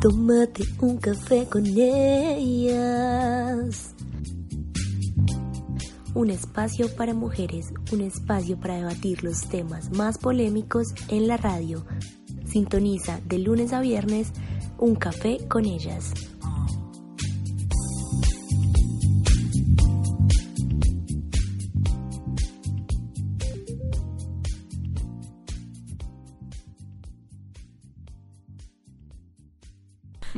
Tómate un café con ellas. Un espacio para mujeres, un espacio para debatir los temas más polémicos en la radio. Sintoniza de lunes a viernes un café con ellas.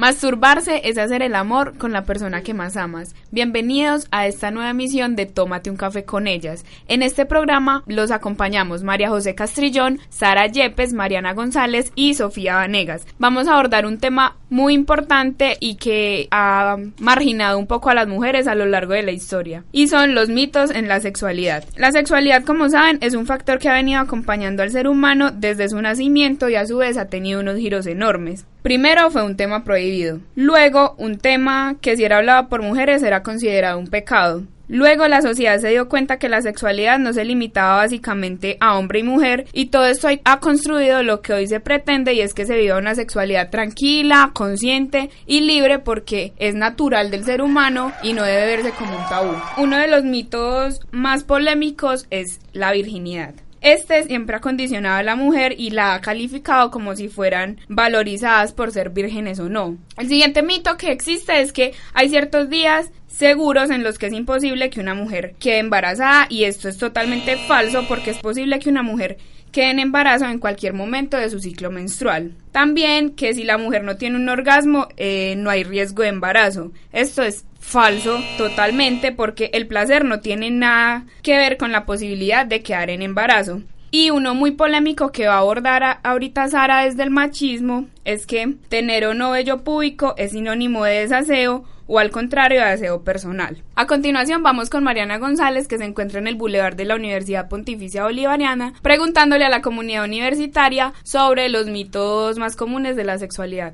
Masturbarse es hacer el amor con la persona que más amas. Bienvenidos a esta nueva emisión de Tómate un café con ellas. En este programa los acompañamos María José Castrillón, Sara Yepes, Mariana González y Sofía Vanegas. Vamos a abordar un tema muy importante y que ha marginado un poco a las mujeres a lo largo de la historia. Y son los mitos en la sexualidad. La sexualidad, como saben, es un factor que ha venido acompañando al ser humano desde su nacimiento y a su vez ha tenido unos giros enormes. Primero fue un tema prohibido. Luego, un tema que si era hablado por mujeres era considerado un pecado. Luego la sociedad se dio cuenta que la sexualidad no se limitaba básicamente a hombre y mujer y todo esto ha construido lo que hoy se pretende y es que se viva una sexualidad tranquila, consciente y libre porque es natural del ser humano y no debe verse como un tabú. Uno de los mitos más polémicos es la virginidad. Este siempre ha condicionado a la mujer y la ha calificado como si fueran valorizadas por ser vírgenes o no. El siguiente mito que existe es que hay ciertos días seguros en los que es imposible que una mujer quede embarazada y esto es totalmente falso porque es posible que una mujer quede en embarazo en cualquier momento de su ciclo menstrual. También que si la mujer no tiene un orgasmo eh, no hay riesgo de embarazo. Esto es falso totalmente porque el placer no tiene nada que ver con la posibilidad de quedar en embarazo. Y uno muy polémico que va a abordar ahorita Sara desde el machismo es que tener o no vello público es sinónimo de desaseo o al contrario de deseo personal. A continuación vamos con Mariana González que se encuentra en el Boulevard de la Universidad Pontificia Bolivariana preguntándole a la comunidad universitaria sobre los mitos más comunes de la sexualidad.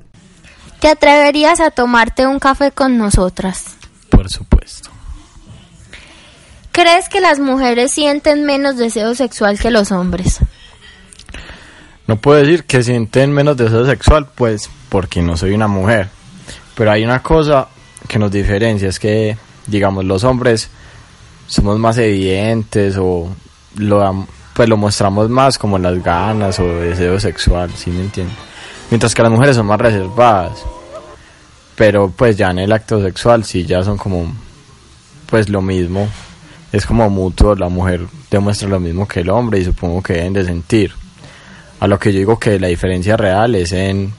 ¿Te atreverías a tomarte un café con nosotras? Por supuesto. ¿Crees que las mujeres sienten menos deseo sexual que los hombres? No puedo decir que sienten menos deseo sexual, pues porque no soy una mujer. Pero hay una cosa que nos diferencia, es que, digamos, los hombres somos más evidentes o lo, pues lo mostramos más como las ganas o deseo sexual, ¿sí me entiendes? Mientras que las mujeres son más reservadas. Pero pues ya en el acto sexual sí ya son como pues lo mismo es como mutuo, la mujer demuestra lo mismo que el hombre y supongo que deben de sentir. A lo que yo digo que la diferencia real es en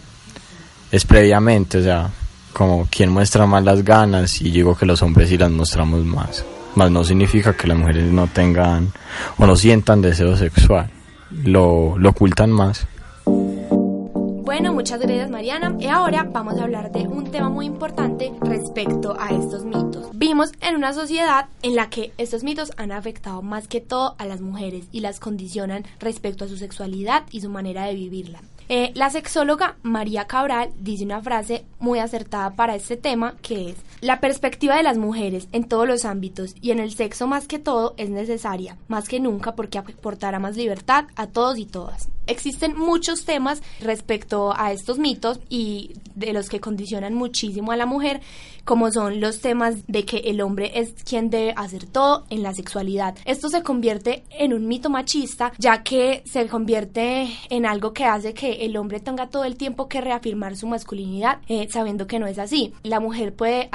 es previamente, o sea, como quien muestra más las ganas y digo que los hombres sí las mostramos más. Más no significa que las mujeres no tengan o no sientan deseo sexual, lo, lo ocultan más. Bueno, muchas gracias Mariana. Y ahora vamos a hablar de un tema muy importante respecto a estos mitos. Vimos en una sociedad en la que estos mitos han afectado más que todo a las mujeres y las condicionan respecto a su sexualidad y su manera de vivirla. Eh, la sexóloga María Cabral dice una frase muy acertada para este tema que es la perspectiva de las mujeres en todos los ámbitos y en el sexo más que todo es necesaria, más que nunca porque aportará más libertad a todos y todas. Existen muchos temas respecto a estos mitos y de los que condicionan muchísimo a la mujer, como son los temas de que el hombre es quien debe hacer todo en la sexualidad. Esto se convierte en un mito machista, ya que se convierte en algo que hace que el hombre tenga todo el tiempo que reafirmar su masculinidad, eh, sabiendo que no es así. La mujer puede,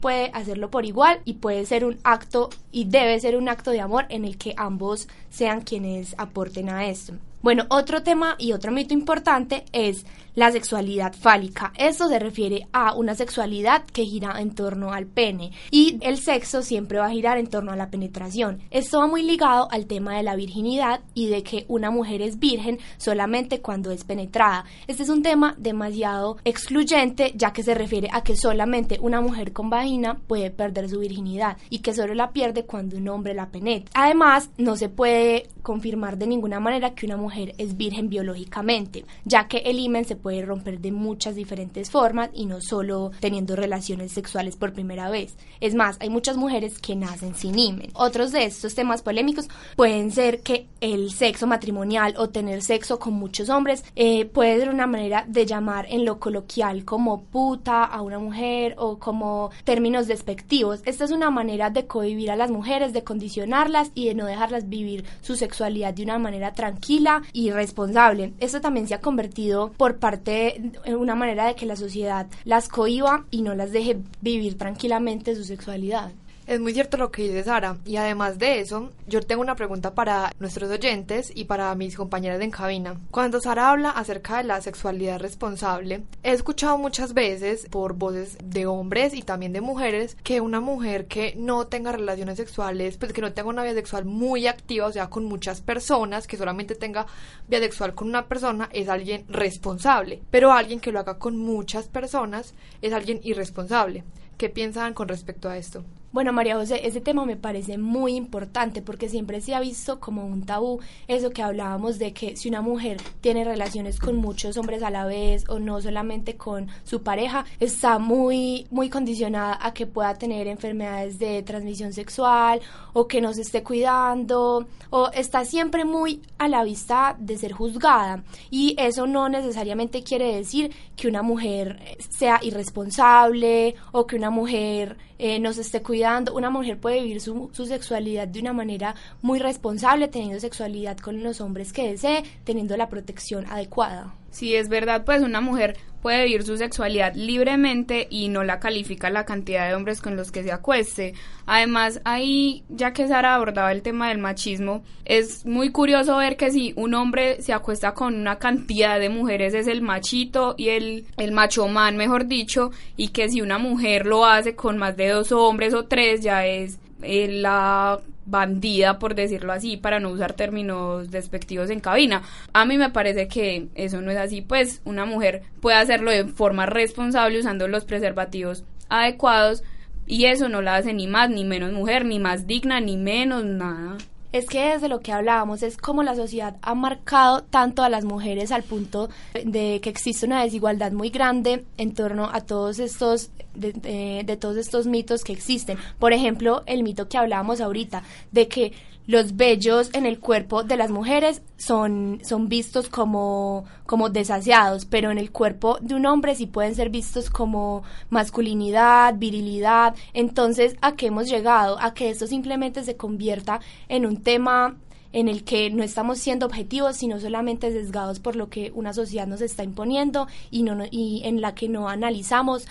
puede hacerlo por igual y puede ser un acto y debe ser un acto de amor en el que ambos sean quienes aporten a esto. Bueno, otro tema y otro mito importante es la sexualidad fálica. Esto se refiere a una sexualidad que gira en torno al pene y el sexo siempre va a girar en torno a la penetración. Esto va muy ligado al tema de la virginidad y de que una mujer es virgen solamente cuando es penetrada. Este es un tema demasiado excluyente ya que se refiere a que solamente una mujer con vagina puede perder su virginidad y que solo la pierde cuando un hombre la penetra. Además, no se puede confirmar de ninguna manera que una mujer es virgen biológicamente, ya que el imen se puede romper de muchas diferentes formas y no solo teniendo relaciones sexuales por primera vez. Es más, hay muchas mujeres que nacen sin imen. Otros de estos temas polémicos pueden ser que el sexo matrimonial o tener sexo con muchos hombres eh, puede ser una manera de llamar en lo coloquial como puta a una mujer o como términos despectivos. Esta es una manera de cohibir a las mujeres, de condicionarlas y de no dejarlas vivir su sexualidad de una manera tranquila y responsable. Esto también se ha convertido por parte en una manera de que la sociedad las cohiba y no las deje vivir tranquilamente su sexualidad. Es muy cierto lo que dice Sara. Y además de eso, yo tengo una pregunta para nuestros oyentes y para mis compañeras en cabina. Cuando Sara habla acerca de la sexualidad responsable, he escuchado muchas veces por voces de hombres y también de mujeres que una mujer que no tenga relaciones sexuales, pues que no tenga una vida sexual muy activa, o sea, con muchas personas, que solamente tenga vida sexual con una persona, es alguien responsable. Pero alguien que lo haga con muchas personas es alguien irresponsable. ¿Qué piensan con respecto a esto? Bueno, María José, ese tema me parece muy importante porque siempre se ha visto como un tabú eso que hablábamos de que si una mujer tiene relaciones con muchos hombres a la vez o no solamente con su pareja, está muy muy condicionada a que pueda tener enfermedades de transmisión sexual o que no se esté cuidando o está siempre muy a la vista de ser juzgada y eso no necesariamente quiere decir que una mujer sea irresponsable o que una mujer eh, no se esté cuidando. Una mujer puede vivir su, su sexualidad de una manera muy responsable, teniendo sexualidad con los hombres que desee, teniendo la protección adecuada. Si es verdad, pues una mujer puede vivir su sexualidad libremente y no la califica la cantidad de hombres con los que se acueste. Además, ahí, ya que Sara abordaba el tema del machismo, es muy curioso ver que si un hombre se acuesta con una cantidad de mujeres es el machito y el, el macho man, mejor dicho, y que si una mujer lo hace con más de dos hombres o tres ya es eh, la bandida, por decirlo así, para no usar términos despectivos en cabina. A mí me parece que eso no es así, pues una mujer puede hacerlo de forma responsable usando los preservativos adecuados y eso no la hace ni más ni menos mujer, ni más digna, ni menos nada es que desde lo que hablábamos es como la sociedad ha marcado tanto a las mujeres al punto de que existe una desigualdad muy grande en torno a todos estos de, de todos estos mitos que existen. Por ejemplo, el mito que hablábamos ahorita de que los vellos en el cuerpo de las mujeres son, son vistos como, como desaseados, pero en el cuerpo de un hombre sí pueden ser vistos como masculinidad, virilidad. Entonces, ¿a qué hemos llegado? A que esto simplemente se convierta en un tema en el que no estamos siendo objetivos, sino solamente sesgados por lo que una sociedad nos está imponiendo y, no, y en la que no analizamos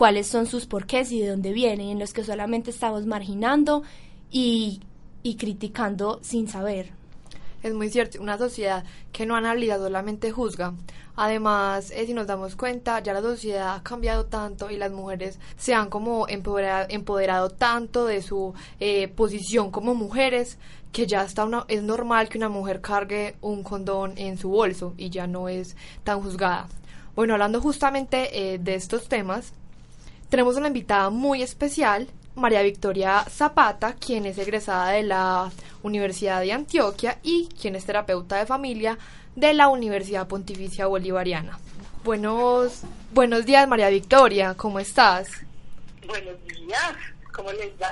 cuáles son sus porqués y de dónde vienen, en los que solamente estamos marginando y y criticando sin saber. Es muy cierto, una sociedad que no analiza solamente juzga. Además, eh, si nos damos cuenta, ya la sociedad ha cambiado tanto y las mujeres se han como empoderado, empoderado tanto de su eh, posición como mujeres que ya está una, es normal que una mujer cargue un condón en su bolso y ya no es tan juzgada. Bueno, hablando justamente eh, de estos temas, tenemos una invitada muy especial María Victoria Zapata, quien es egresada de la Universidad de Antioquia y quien es terapeuta de familia de la Universidad Pontificia Bolivariana. Buenos, buenos días, María Victoria, ¿cómo estás? Buenos días, ¿cómo les va?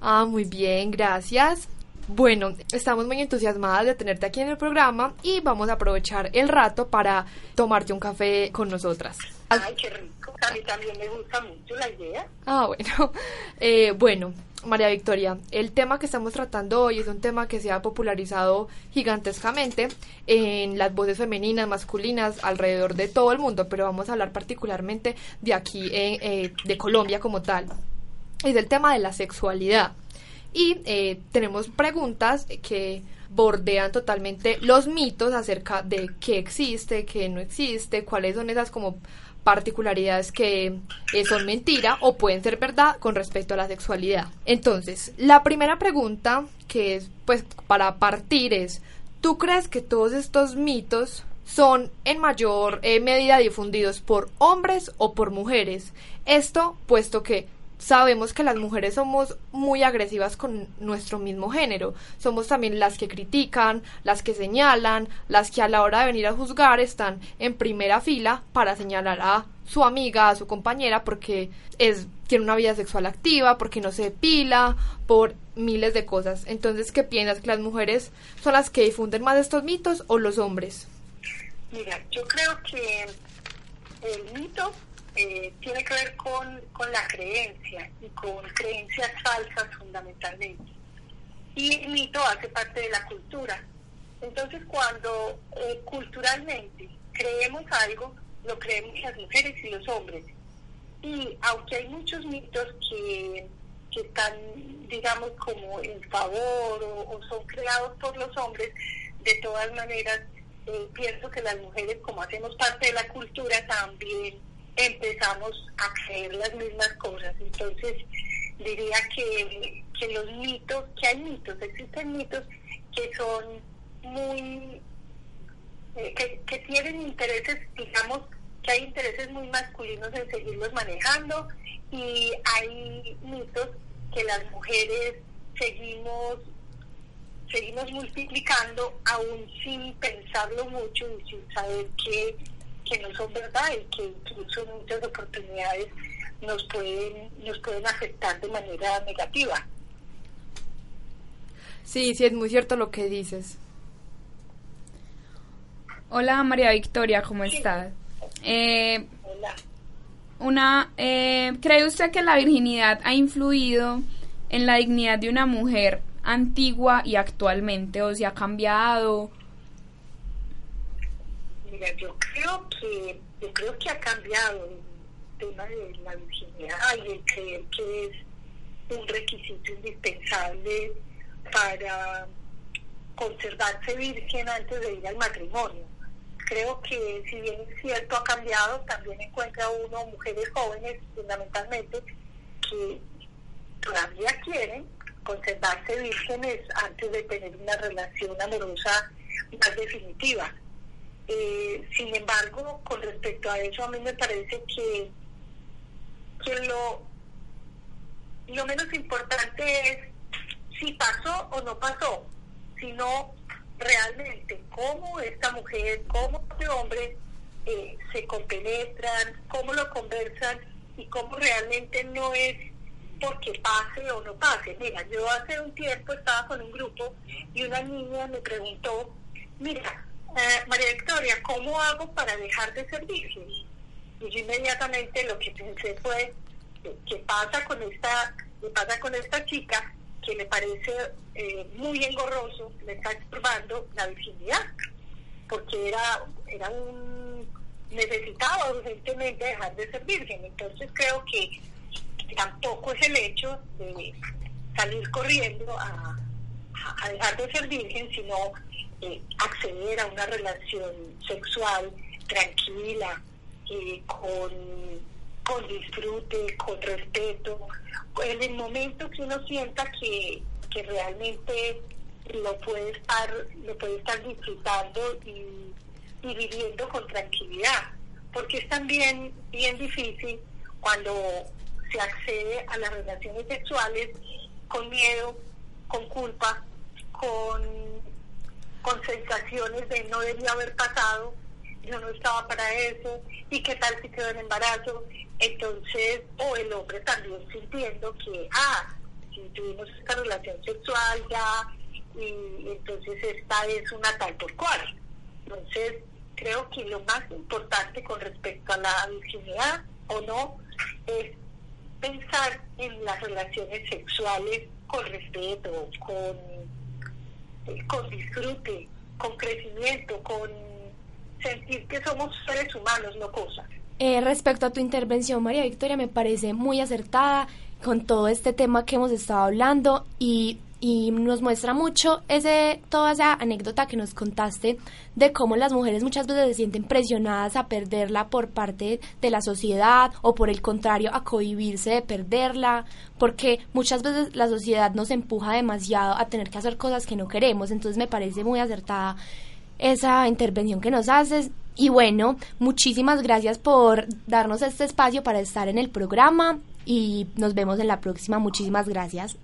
Ah, muy bien, gracias. Bueno, estamos muy entusiasmadas de tenerte aquí en el programa y vamos a aprovechar el rato para tomarte un café con nosotras. Ay, qué rico. A mí también me gusta mucho la idea. Ah, bueno. Eh, bueno, María Victoria, el tema que estamos tratando hoy es un tema que se ha popularizado gigantescamente en las voces femeninas, masculinas, alrededor de todo el mundo, pero vamos a hablar particularmente de aquí, eh, de Colombia como tal. Es el tema de la sexualidad. Y eh, tenemos preguntas que bordean totalmente los mitos acerca de qué existe, qué no existe, cuáles son esas como particularidades que eh, son mentira o pueden ser verdad con respecto a la sexualidad. Entonces, la primera pregunta que es pues para partir es, ¿tú crees que todos estos mitos son en mayor eh, medida difundidos por hombres o por mujeres? Esto puesto que sabemos que las mujeres somos muy agresivas con nuestro mismo género. Somos también las que critican, las que señalan, las que a la hora de venir a juzgar están en primera fila para señalar a su amiga, a su compañera, porque es, tiene una vida sexual activa, porque no se depila, por miles de cosas. Entonces, ¿qué piensas? ¿Que las mujeres son las que difunden más estos mitos o los hombres? Mira, yo creo que el mito eh, tiene que ver con, con la creencia y con creencias falsas fundamentalmente. Y el mito hace parte de la cultura. Entonces cuando eh, culturalmente creemos algo, lo creemos las mujeres y los hombres. Y aunque hay muchos mitos que, que están, digamos, como en favor o, o son creados por los hombres, de todas maneras, eh, pienso que las mujeres, como hacemos parte de la cultura, también empezamos a creer las mismas cosas. Entonces, diría que, que los mitos, que hay mitos, existen mitos que son muy, eh, que, que tienen intereses, digamos, que hay intereses muy masculinos en seguirlos manejando y hay mitos que las mujeres seguimos seguimos multiplicando aún sin pensarlo mucho y sin saber que que no son verdad y que incluso muchas oportunidades nos pueden, nos pueden afectar de manera negativa. Sí, sí, es muy cierto lo que dices. Hola María Victoria, ¿cómo estás? Eh, Hola. una, eh, ¿Cree usted que la virginidad ha influido en la dignidad de una mujer antigua y actualmente? ¿O se ha cambiado? Mira, yo creo que yo creo que ha cambiado el tema de la virginidad y el creer que es un requisito indispensable para conservarse virgen antes de ir al matrimonio. Creo que si bien es cierto ha cambiado, también encuentra uno mujeres jóvenes fundamentalmente que todavía quieren conservarse vírgenes antes de tener una relación amorosa más definitiva. Eh, sin embargo, con respecto a eso, a mí me parece que, que lo, lo menos importante es si pasó o no pasó, sino realmente cómo esta mujer, cómo este hombre eh, se compenetran, cómo lo conversan y cómo realmente no es porque pase o no pase. Mira, yo hace un tiempo estaba con un grupo y una niña me preguntó, mira, eh, María Victoria, ¿cómo hago para dejar de ser virgen? Y yo inmediatamente lo que pensé fue, ¿qué pasa con esta, qué pasa con esta chica que le parece eh, muy engorroso, le está estorbando la virginidad? Porque era, era un necesitaba urgentemente dejar de ser virgen. Entonces creo que tampoco es el hecho de salir corriendo a, a dejar de ser virgen, sino eh, acceder a una relación sexual tranquila, con, con disfrute, con respeto, en el momento que uno sienta que, que realmente lo puede estar, lo puede estar disfrutando y, y viviendo con tranquilidad, porque es también bien difícil cuando se accede a las relaciones sexuales con miedo, con culpa, con, con sensaciones de no debía haber pasado, yo no estaba para eso, y qué tal si quedó en embarazo. Entonces, o el hombre también sintiendo que, ah, si tuvimos esta relación sexual ya, y entonces esta es una tal por cual. Entonces, creo que lo más importante con respecto a la virginidad o no es pensar en las relaciones sexuales con respeto, con, con disfrute, con crecimiento, con sentir que somos seres humanos, no cosas. Eh, respecto a tu intervención, María Victoria, me parece muy acertada con todo este tema que hemos estado hablando y y nos muestra mucho ese toda esa anécdota que nos contaste de cómo las mujeres muchas veces se sienten presionadas a perderla por parte de la sociedad o por el contrario a cohibirse de perderla, porque muchas veces la sociedad nos empuja demasiado a tener que hacer cosas que no queremos, entonces me parece muy acertada esa intervención que nos haces. Y bueno, muchísimas gracias por darnos este espacio para estar en el programa y nos vemos en la próxima. Muchísimas gracias.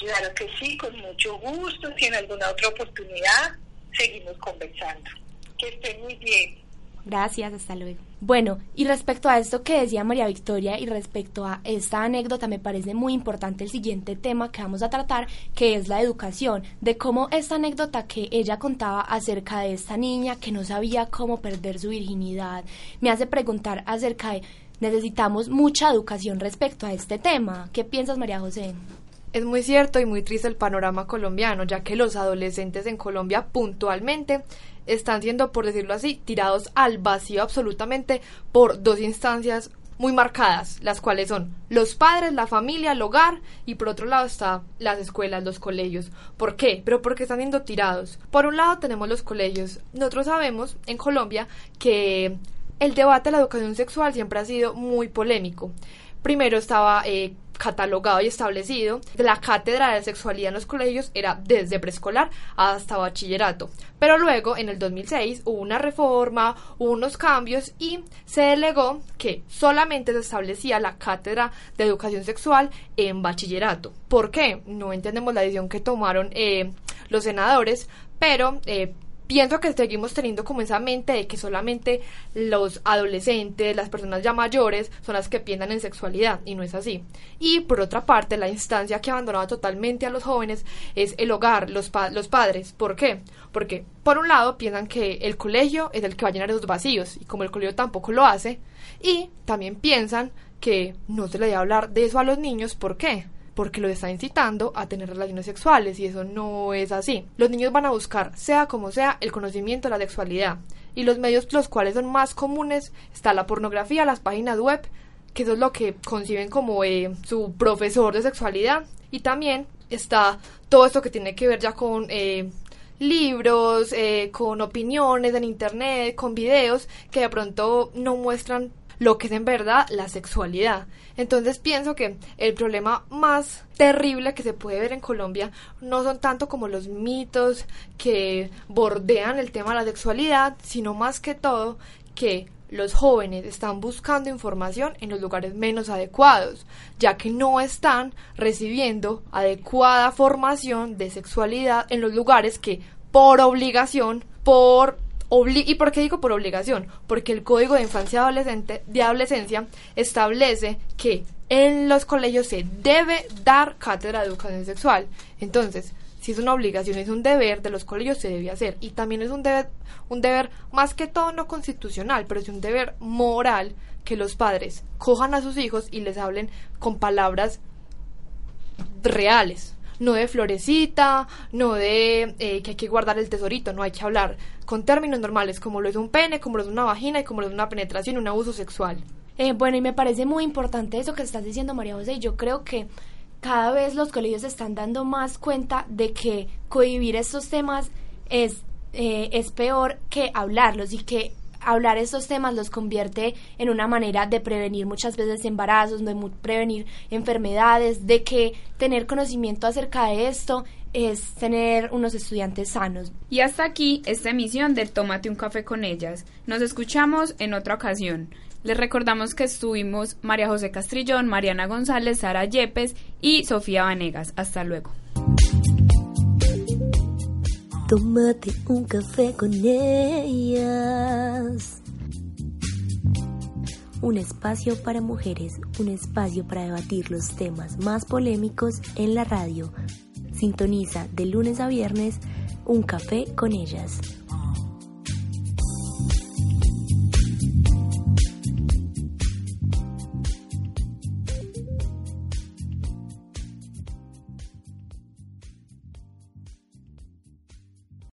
Claro que sí, con mucho gusto. Si en alguna otra oportunidad seguimos conversando. Que estén muy bien. Gracias, hasta luego. Bueno, y respecto a esto que decía María Victoria y respecto a esta anécdota, me parece muy importante el siguiente tema que vamos a tratar, que es la educación, de cómo esta anécdota que ella contaba acerca de esta niña que no sabía cómo perder su virginidad, me hace preguntar acerca de necesitamos mucha educación respecto a este tema. ¿Qué piensas, María José? Es muy cierto y muy triste el panorama colombiano, ya que los adolescentes en Colombia puntualmente están siendo, por decirlo así, tirados al vacío absolutamente por dos instancias muy marcadas, las cuales son los padres, la familia, el hogar y por otro lado está las escuelas, los colegios. ¿Por qué? Pero porque están siendo tirados. Por un lado tenemos los colegios. Nosotros sabemos en Colombia que el debate de la educación sexual siempre ha sido muy polémico. Primero estaba eh, catalogado y establecido, la cátedra de sexualidad en los colegios era desde preescolar hasta bachillerato. Pero luego, en el 2006, hubo una reforma, hubo unos cambios y se delegó que solamente se establecía la cátedra de educación sexual en bachillerato. ¿Por qué? No entendemos la decisión que tomaron eh, los senadores, pero eh, pienso que seguimos teniendo como esa mente de que solamente los adolescentes, las personas ya mayores, son las que piensan en sexualidad, y no es así. Y por otra parte, la instancia que abandonaba totalmente a los jóvenes es el hogar, los, los padres. ¿Por qué? Porque, por un lado, piensan que el colegio es el que va a llenar esos vacíos, y como el colegio tampoco lo hace, y también piensan que no se le debe hablar de eso a los niños, ¿por qué? Porque lo está incitando a tener relaciones sexuales y eso no es así. Los niños van a buscar, sea como sea, el conocimiento de la sexualidad y los medios los cuales son más comunes está la pornografía, las páginas web, que eso es lo que conciben como eh, su profesor de sexualidad y también está todo esto que tiene que ver ya con eh, libros, eh, con opiniones en internet, con videos que de pronto no muestran lo que es en verdad la sexualidad. Entonces pienso que el problema más terrible que se puede ver en Colombia no son tanto como los mitos que bordean el tema de la sexualidad, sino más que todo que los jóvenes están buscando información en los lugares menos adecuados, ya que no están recibiendo adecuada formación de sexualidad en los lugares que por obligación, por ¿Y por qué digo por obligación? Porque el Código de Infancia Adolescente, de Adolescencia establece que en los colegios se debe dar cátedra de educación sexual. Entonces, si es una obligación, es un deber de los colegios, se debe hacer. Y también es un deber, un deber más que todo no constitucional, pero es un deber moral que los padres cojan a sus hijos y les hablen con palabras reales, no de florecita, no de eh, que hay que guardar el tesorito, no hay que hablar con términos normales, como lo es un pene, como lo es una vagina y como lo es una penetración un abuso sexual. Eh, bueno, y me parece muy importante eso que estás diciendo, María José, yo creo que cada vez los colegios se están dando más cuenta de que cohibir estos temas es, eh, es peor que hablarlos y que hablar estos temas los convierte en una manera de prevenir muchas veces embarazos, de prevenir enfermedades, de que tener conocimiento acerca de esto es tener unos estudiantes sanos. Y hasta aquí esta emisión de Tómate un café con ellas. Nos escuchamos en otra ocasión. Les recordamos que estuvimos María José Castrillón, Mariana González, Sara Yepes y Sofía Vanegas. Hasta luego. Tómate un café con ellas. Un espacio para mujeres, un espacio para debatir los temas más polémicos en la radio. Sintoniza de lunes a viernes un café con ellas.